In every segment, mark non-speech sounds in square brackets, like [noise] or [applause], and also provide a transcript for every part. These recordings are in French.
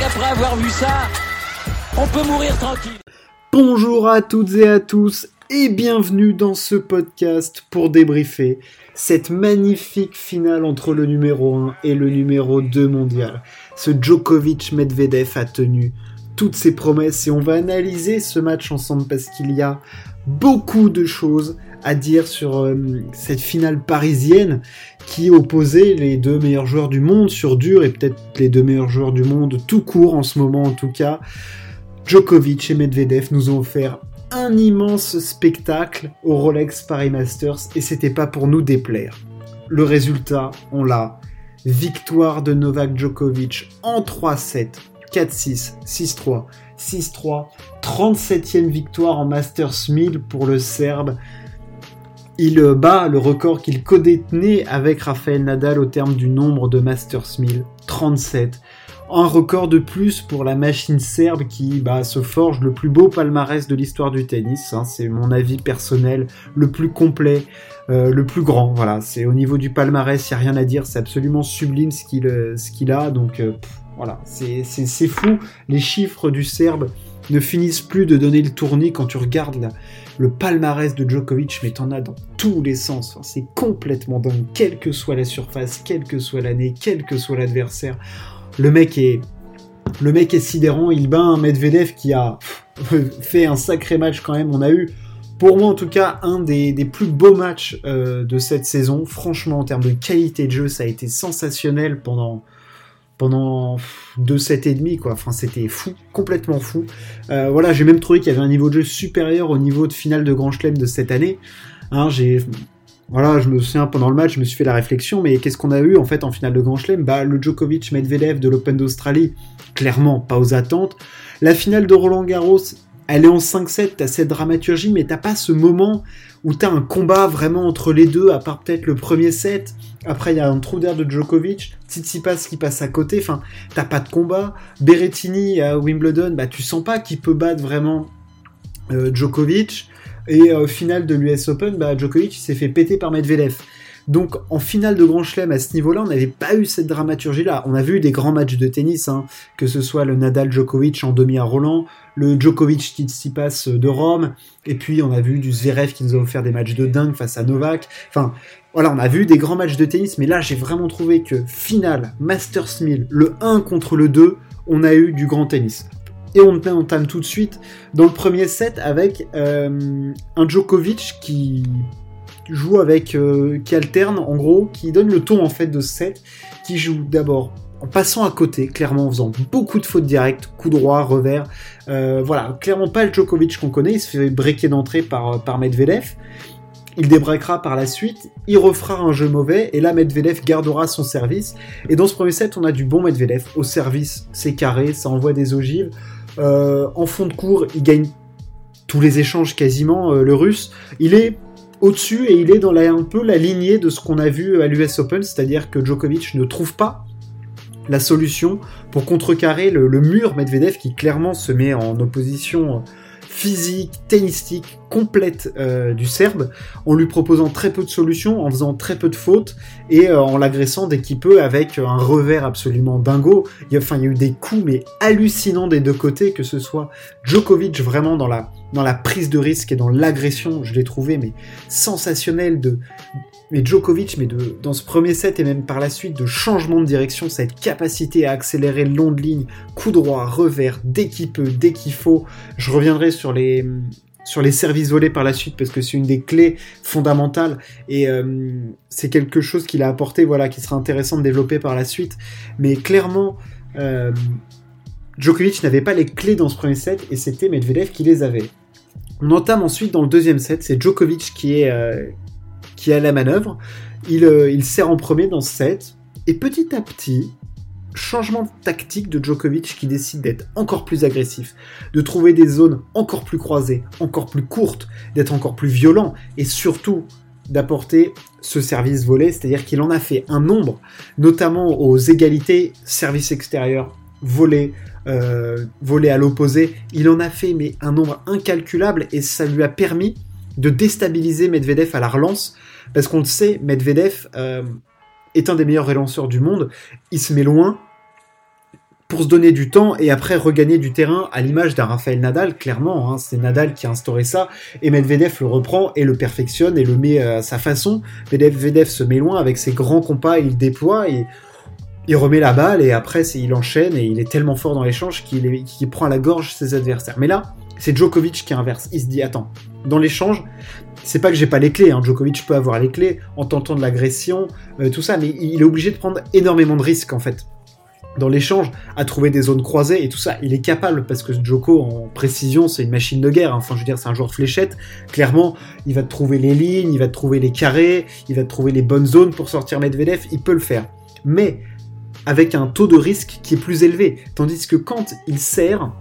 avoir vu ça, on peut mourir tranquille. Bonjour à toutes et à tous et bienvenue dans ce podcast pour débriefer cette magnifique finale entre le numéro 1 et le numéro 2 mondial. Ce Djokovic-Medvedev a tenu toutes ses promesses et on va analyser ce match ensemble parce qu'il y a beaucoup de choses à dire sur euh, cette finale parisienne qui opposait les deux meilleurs joueurs du monde sur dur et peut-être les deux meilleurs joueurs du monde tout court en ce moment en tout cas. Djokovic et Medvedev nous ont offert un immense spectacle au Rolex Paris Masters et c'était pas pour nous déplaire. Le résultat, on l'a. Victoire de Novak Djokovic en 3-7, 4-6, 6-3, 6-3, 37e victoire en Masters 1000 pour le Serbe. Il bat le record qu'il co-détenait avec Rafael Nadal au terme du nombre de Masters 1000, 37 un record de plus pour la machine serbe qui bah, se forge le plus beau palmarès de l'histoire du tennis. Hein. c'est mon avis personnel, le plus complet, euh, le plus grand. Voilà, c'est au niveau du palmarès, il n'y a rien à dire. C'est absolument sublime ce qu'il euh, a. Donc euh, voilà, c'est fou. Les chiffres du serbe ne finissent plus de donner le tournis quand tu regardes le palmarès de Djokovic, mais t'en as dans tous les sens. c'est complètement dingue, quelle que soit la surface, quelle que soit l'année, quel que soit l'adversaire. Le mec est, le mec est sidérant. Il bat un Medvedev qui a fait un sacré match quand même. On a eu, pour moi en tout cas, un des, plus beaux matchs euh, de cette saison. Franchement, en termes de qualité de jeu, ça a été sensationnel pendant pendant deux sets et demi quoi. Enfin, c'était fou, complètement fou. Euh, voilà, j'ai même trouvé qu'il y avait un niveau de jeu supérieur au niveau de finale de Grand Chelem de cette année. Hein, j'ai voilà, je me souviens pendant le match, je me suis fait la réflexion, mais qu'est-ce qu'on a eu en fait en finale de Grand Chelem? Bah le Djokovic Medvedev de l'Open d'Australie, clairement pas aux attentes. La finale de Roland Garros, elle est en 5-7, t'as cette dramaturgie, mais t'as pas ce moment où t'as un combat vraiment entre les deux, à part peut-être le premier set. Après, il y a un trou d'air de Djokovic, Tsitsipas qui passe à côté, enfin, t'as pas de combat. Berrettini à Wimbledon, bah tu sens pas qu'il peut battre vraiment euh, Djokovic. Et au final de l'US Open, bah, Djokovic s'est fait péter par Medvedev. Donc en finale de Grand Chelem à ce niveau-là, on n'avait pas eu cette dramaturgie-là. On a vu des grands matchs de tennis, hein, que ce soit le Nadal Djokovic en demi à Roland, le Djokovic Tsitsipas de Rome, et puis on a vu du Zverev qui nous a offert des matchs de dingue face à Novak. Enfin voilà, on a vu des grands matchs de tennis, mais là j'ai vraiment trouvé que finale Masters 1000, le 1 contre le 2, on a eu du grand tennis. Et on entame tout de suite dans le premier set avec euh, un Djokovic qui joue avec, euh, qui alterne en gros, qui donne le ton en fait de ce set, qui joue d'abord en passant à côté, clairement en faisant beaucoup de fautes directes, coup droit, revers. Euh, voilà, clairement pas le Djokovic qu'on connaît, il se fait breaker d'entrée par, par Medvedev. Il débreakera par la suite, il refera un jeu mauvais, et là Medvedev gardera son service. Et dans ce premier set, on a du bon Medvedev. Au service, c'est carré, ça envoie des ogives. Euh, en fond de cours, il gagne tous les échanges quasiment, euh, le russe. Il est au-dessus et il est dans la, un peu la lignée de ce qu'on a vu à l'US Open, c'est-à-dire que Djokovic ne trouve pas la solution pour contrecarrer le, le, mur Medvedev qui clairement se met en opposition physique, tennistique, complète euh, du Serbe, en lui proposant très peu de solutions, en faisant très peu de fautes et euh, en l'agressant dès qu'il peut avec un revers absolument dingo. Il y a, il y a eu des coups mais hallucinants des deux côtés, que ce soit Djokovic vraiment dans la dans la prise de risque et dans l'agression, je l'ai trouvé mais sensationnel de mais Djokovic, mais de, dans ce premier set et même par la suite, de changement de direction, cette capacité à accélérer le long de ligne, coup droit, revers, dès qu'il peut, dès qu'il faut. Je reviendrai sur les, sur les services volés par la suite parce que c'est une des clés fondamentales et euh, c'est quelque chose qu'il a apporté, voilà, qui sera intéressant de développer par la suite. Mais clairement, euh, Djokovic n'avait pas les clés dans ce premier set et c'était Medvedev qui les avait. On entame ensuite dans le deuxième set, c'est Djokovic qui est, euh, qui a la manœuvre. Il, euh, il sert en premier dans ce set. Et petit à petit, changement de tactique de Djokovic qui décide d'être encore plus agressif, de trouver des zones encore plus croisées, encore plus courtes, d'être encore plus violent et surtout d'apporter ce service volé, c'est-à-dire qu'il en a fait un nombre, notamment aux égalités, service extérieur, volé, euh, volé à l'opposé, il en a fait mais un nombre incalculable et ça lui a permis de déstabiliser Medvedev à la relance parce qu'on le sait, Medvedev euh, est un des meilleurs relanceurs du monde. Il se met loin pour se donner du temps et après regagner du terrain à l'image d'un Rafael Nadal, clairement, hein, c'est Nadal qui a instauré ça, et Medvedev le reprend et le perfectionne et le met à sa façon. Medvedev se met loin avec ses grands compas, il déploie et il remet la balle et après il enchaîne et il est tellement fort dans l'échange qu'il prend à la gorge ses adversaires. Mais là, c'est Djokovic qui inverse. Il se dit attends, dans l'échange, c'est pas que j'ai pas les clés, hein. Djokovic peut avoir les clés en tentant de l'agression, euh, tout ça, mais il est obligé de prendre énormément de risques en fait dans l'échange, à trouver des zones croisées et tout ça. Il est capable, parce que Joko, en précision, c'est une machine de guerre. Hein. Enfin, je veux dire, c'est un joueur fléchette. Clairement, il va trouver les lignes, il va trouver les carrés, il va trouver les bonnes zones pour sortir Medvedev. Il peut le faire. Mais avec un taux de risque qui est plus élevé. Tandis que quand il sert,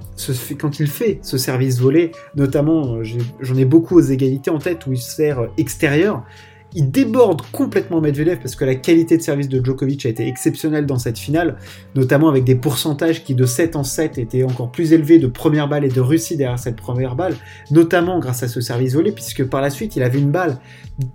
quand il fait ce service volé, notamment, euh, j'en ai beaucoup aux égalités en tête où il sert extérieur, il déborde complètement Medvedev parce que la qualité de service de Djokovic a été exceptionnelle dans cette finale, notamment avec des pourcentages qui de 7 en 7 étaient encore plus élevés de première balle et de Russie derrière cette première balle, notamment grâce à ce service volé, puisque par la suite il avait une balle.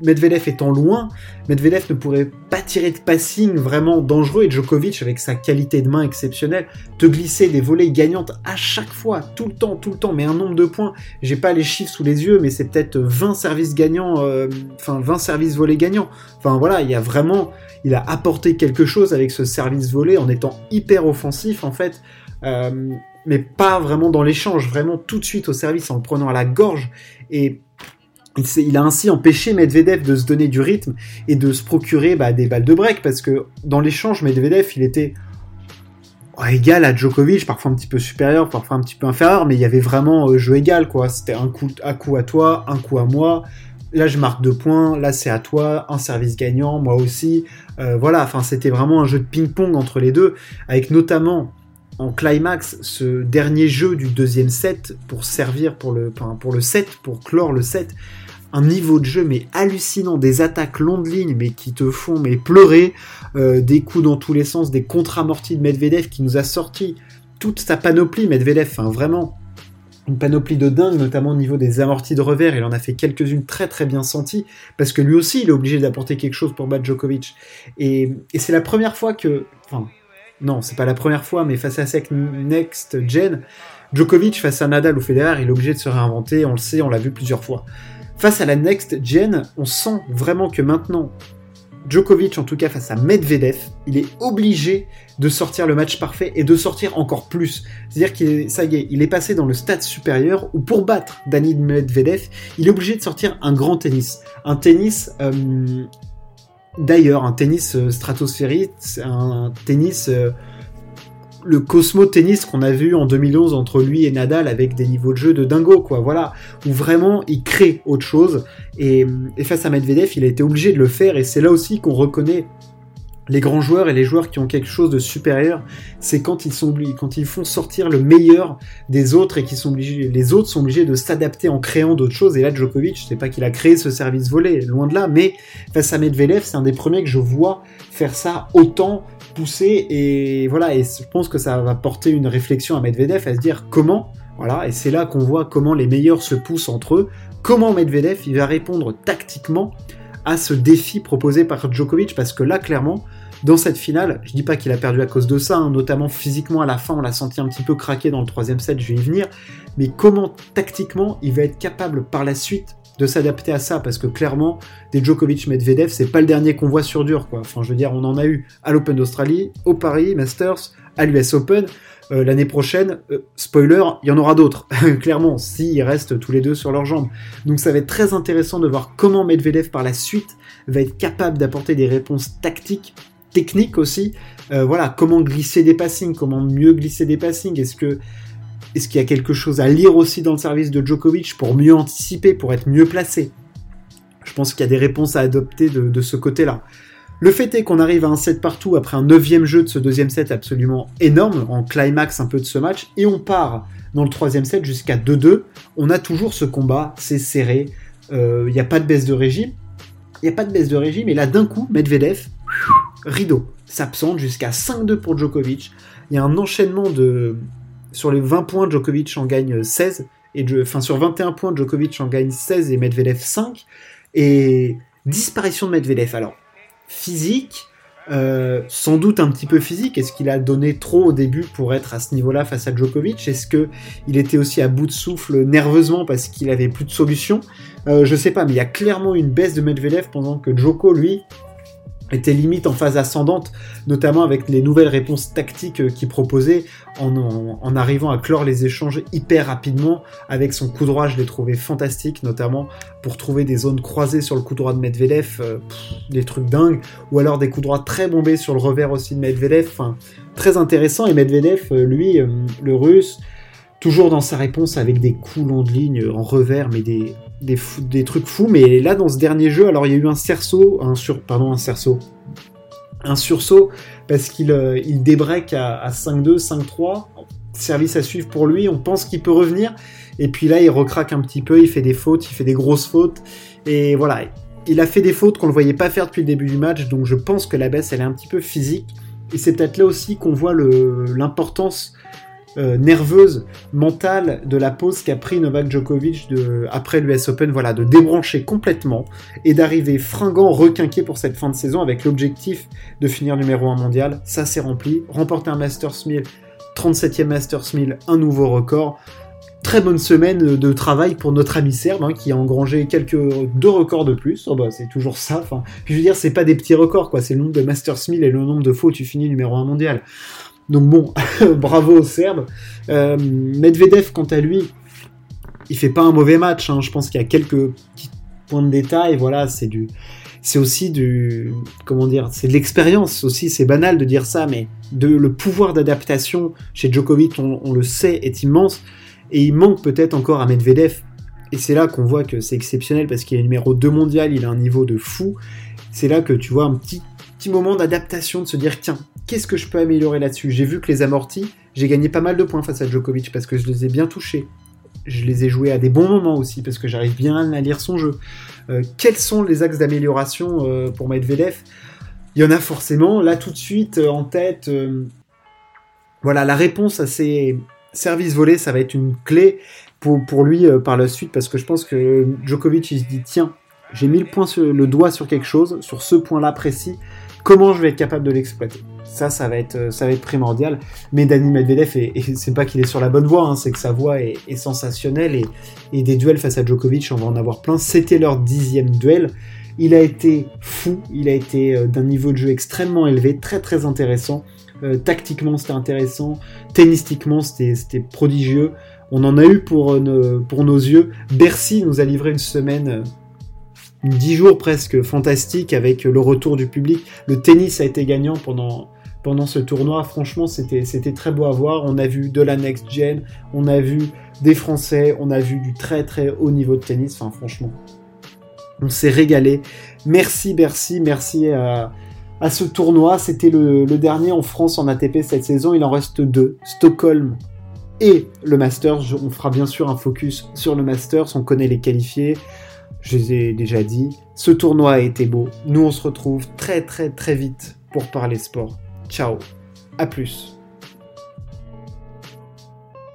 Medvedev étant loin, Medvedev ne pourrait pas tirer de passing vraiment dangereux et Djokovic, avec sa qualité de main exceptionnelle, te glisser des volets gagnantes à chaque fois, tout le temps, tout le temps, mais un nombre de points, j'ai pas les chiffres sous les yeux, mais c'est peut-être 20 services gagnants, euh, enfin 20 services volé gagnant. Enfin voilà, il y a vraiment, il a apporté quelque chose avec ce service volé en étant hyper offensif en fait, euh, mais pas vraiment dans l'échange, vraiment tout de suite au service en le prenant à la gorge et il, a ainsi empêché Medvedev de se donner du rythme et de se procurer bah, des balles de break parce que dans l'échange Medvedev il était égal à Djokovic, parfois un petit peu supérieur, parfois un petit peu inférieur, mais il y avait vraiment euh, jeu égal quoi. C'était un coup à toi, un coup à moi là je marque deux points, là c'est à toi, un service gagnant, moi aussi. Euh, voilà, enfin c'était vraiment un jeu de ping-pong entre les deux, avec notamment en climax ce dernier jeu du deuxième set pour servir pour le, pour le set, pour clore le set. Un niveau de jeu mais hallucinant, des attaques longues lignes mais qui te font mais pleurer, euh, des coups dans tous les sens, des contre-amortis de Medvedev qui nous a sorti toute sa panoplie Medvedev, enfin vraiment une panoplie de dingue, notamment au niveau des amortis de revers. Il en a fait quelques-unes très très bien senties, parce que lui aussi, il est obligé d'apporter quelque chose pour battre Djokovic. Et, c'est la première fois que... Enfin, non, c'est pas la première fois, mais face à cette next gen, Djokovic face à Nadal ou Federer, il est obligé de se réinventer, on le sait, on l'a vu plusieurs fois. Face à la next gen, on sent vraiment que maintenant, Djokovic, en tout cas face à Medvedev, il est obligé de sortir le match parfait et de sortir encore plus. C'est-à-dire qu'il ça y est, il est passé dans le stade supérieur où pour battre Dani Medvedev, il est obligé de sortir un grand tennis. Un tennis, euh, d'ailleurs, un tennis euh, stratosphérique, un tennis... Euh, le Cosmo Tennis qu'on a vu en 2011 entre lui et Nadal avec des niveaux de jeu de dingo, quoi. Voilà, où vraiment il crée autre chose. Et, face à Medvedev, il a été obligé de le faire. Et c'est là aussi qu'on reconnaît les grands joueurs et les joueurs qui ont quelque chose de supérieur, c'est quand ils sont quand ils font sortir le meilleur des autres et qui sont obligés, les autres sont obligés de s'adapter en créant d'autres choses. Et là, Djokovic, je sais pas qu'il a créé ce service volé, loin de là, mais face à Medvedev, c'est un des premiers que je vois faire ça autant pousser et voilà. Et je pense que ça va porter une réflexion à Medvedev à se dire comment, voilà. Et c'est là qu'on voit comment les meilleurs se poussent entre eux. Comment Medvedev il va répondre tactiquement à ce défi proposé par Djokovic parce que là clairement dans cette finale, je dis pas qu'il a perdu à cause de ça, hein, notamment physiquement à la fin, on l'a senti un petit peu craquer dans le troisième set, je vais y venir, mais comment tactiquement il va être capable par la suite de s'adapter à ça parce que clairement des Djokovic Medvedev c'est pas le dernier qu'on voit sur dur quoi. Enfin je veux dire on en a eu à l'Open d'Australie, au Paris Masters, à l'US Open. Euh, l'année prochaine, euh, spoiler, il y en aura d'autres, [laughs] clairement, s'ils restent tous les deux sur leurs jambes. Donc ça va être très intéressant de voir comment Medvedev par la suite va être capable d'apporter des réponses tactiques, techniques aussi. Euh, voilà, comment glisser des passings, comment mieux glisser des passings. Est-ce que est-ce qu'il y a quelque chose à lire aussi dans le service de Djokovic pour mieux anticiper, pour être mieux placé? Je pense qu'il y a des réponses à adopter de, ce côté-là. Le fait est qu'on arrive à un set partout après un neuvième jeu de ce deuxième set absolument énorme, en climax un peu de ce match, et on part dans le troisième set jusqu'à 2-2. On a toujours ce combat, c'est serré, il euh, n'y a pas de baisse de régime. Il n'y a pas de baisse de régime, et là d'un coup, Medvedev, rideau, s'absente jusqu'à 5-2 pour Djokovic. Il y a un enchaînement de, sur les 20 points, Djokovic en gagne 16. Et enfin, sur 21 points, Djokovic en gagne 16 et Medvedev 5. Et disparition de Medvedev. Alors, physique, euh, sans doute un petit peu physique. Est-ce qu'il a donné trop au début pour être à ce niveau-là face à Djokovic? Est-ce que il était aussi à bout de souffle nerveusement parce qu'il avait plus de solutions? Euh, Je sais pas, mais il y a clairement une baisse de Medvedev pendant que Djoko, lui, était limite en phase ascendante, notamment avec les nouvelles réponses tactiques euh, qu'il proposait, en, arrivant à clore les échanges hyper rapidement. Avec son coup droit, je l'ai trouvé fantastique, notamment pour trouver des zones croisées sur le coup droit de Medvedev, euh, des trucs dingues, ou alors des coups droits très bombés sur le revers aussi de Medvedev, enfin, très intéressant. Et Medvedev, euh, lui, le russe, toujours dans sa réponse avec des coups longs de ligne en revers, mais des, des, trucs fous. Mais là, dans ce dernier jeu, alors il y a eu un cerceau, un pardon, un cerceau, un sursaut parce qu'il euh, il débreak à, 5-2, 5-3. Service à suivre pour lui. On pense qu'il peut revenir. Et puis là, il recraque un petit peu. Il fait des fautes, il fait des grosses fautes. Et voilà, il a fait des fautes qu'on ne le voyait pas faire depuis le début du match. Donc je pense que la baisse, elle est un petit peu physique. Et c'est peut-être là aussi qu'on voit l'importance euh, nerveuse, mentale de la pause qu'a pris Novak Djokovic après l'US Open, voilà, de débrancher complètement et d'arriver fringant, requinqué pour cette fin de saison avec l'objectif de finir numéro 1 mondial. Ça s'est rempli. Remporter un Masters 1000, 37e Masters 1000, un nouveau record. Très bonne semaine de travail pour notre ami Serbe hein, qui a engrangé quelques deux records de plus. Oh bah, c'est toujours ça. Enfin, je veux dire, c'est pas des petits records quoi. C'est le nombre de Masters 1000 et le nombre de fois où tu finis numéro 1 mondial. Donc bon, [laughs] bravo aux Serbes. Euh, Medvedev, quant à lui, il fait pas un mauvais match. Hein. Je pense qu'il y a quelques petits points de détail. Voilà, c'est du, c'est aussi du, comment dire, c'est de l'expérience aussi. C'est banal de dire ça, mais de le pouvoir d'adaptation chez Djokovic, on, le sait, est immense. Et il manque peut-être encore à Medvedev. Et c'est là qu'on voit que c'est exceptionnel parce qu'il est numéro 2 mondial, il a un niveau de fou. C'est là que tu vois un petit, petit moment d'adaptation, de se dire tiens, qu'est-ce que je peux améliorer là-dessus? J'ai vu que les amortis, j'ai gagné pas mal de points face à Djokovic parce que je les ai bien touchés. Je les ai joués à des bons moments aussi parce que j'arrive bien à lire son jeu. Euh, quels sont les axes d'amélioration euh, pour Medvedev? Il y en a forcément. Là, tout de suite, euh, en tête, voilà, la réponse à ces services volés, ça va être une clé pour, pour lui par la suite parce que je pense que Djokovic, il se dit tiens, j'ai mis le, point sur, le doigt sur quelque chose, sur ce point-là précis, comment je vais être capable de l'exploiter ça, ça va être, ça va être primordial. Mais Dani Medvedev, et, c'est pas qu'il est sur la bonne voie, hein, c'est que sa voix est, sensationnelle et, des duels face à Djokovic, on va en avoir plein. C'était leur dixième duel. Il a été fou, il a été euh, d'un niveau de jeu extrêmement élevé, très très intéressant. Euh, tactiquement, c'était intéressant. Tennistiquement, c'était prodigieux. On en a eu euh, pour nos yeux. Bercy nous a livré une semaine dix jours presque fantastique avec le retour du public. Le tennis a été gagnant pendant, pendant ce tournoi. Franchement, c'était, très beau à voir. On a vu de la next gen, on a vu des Français, on a vu du très très haut niveau de tennis. Enfin, franchement, on s'est régalé. Merci Bercy, merci à, à ce tournoi. C'était le, le, dernier en France en ATP cette saison. Il en reste deux, Stockholm et le Masters. On fera bien sûr un focus sur le Masters. On connaît les qualifiés. Je les ai déjà dit. Ce tournoi a été beau. Nous, on se retrouve très très très vite pour parler sport. Ciao, à plus.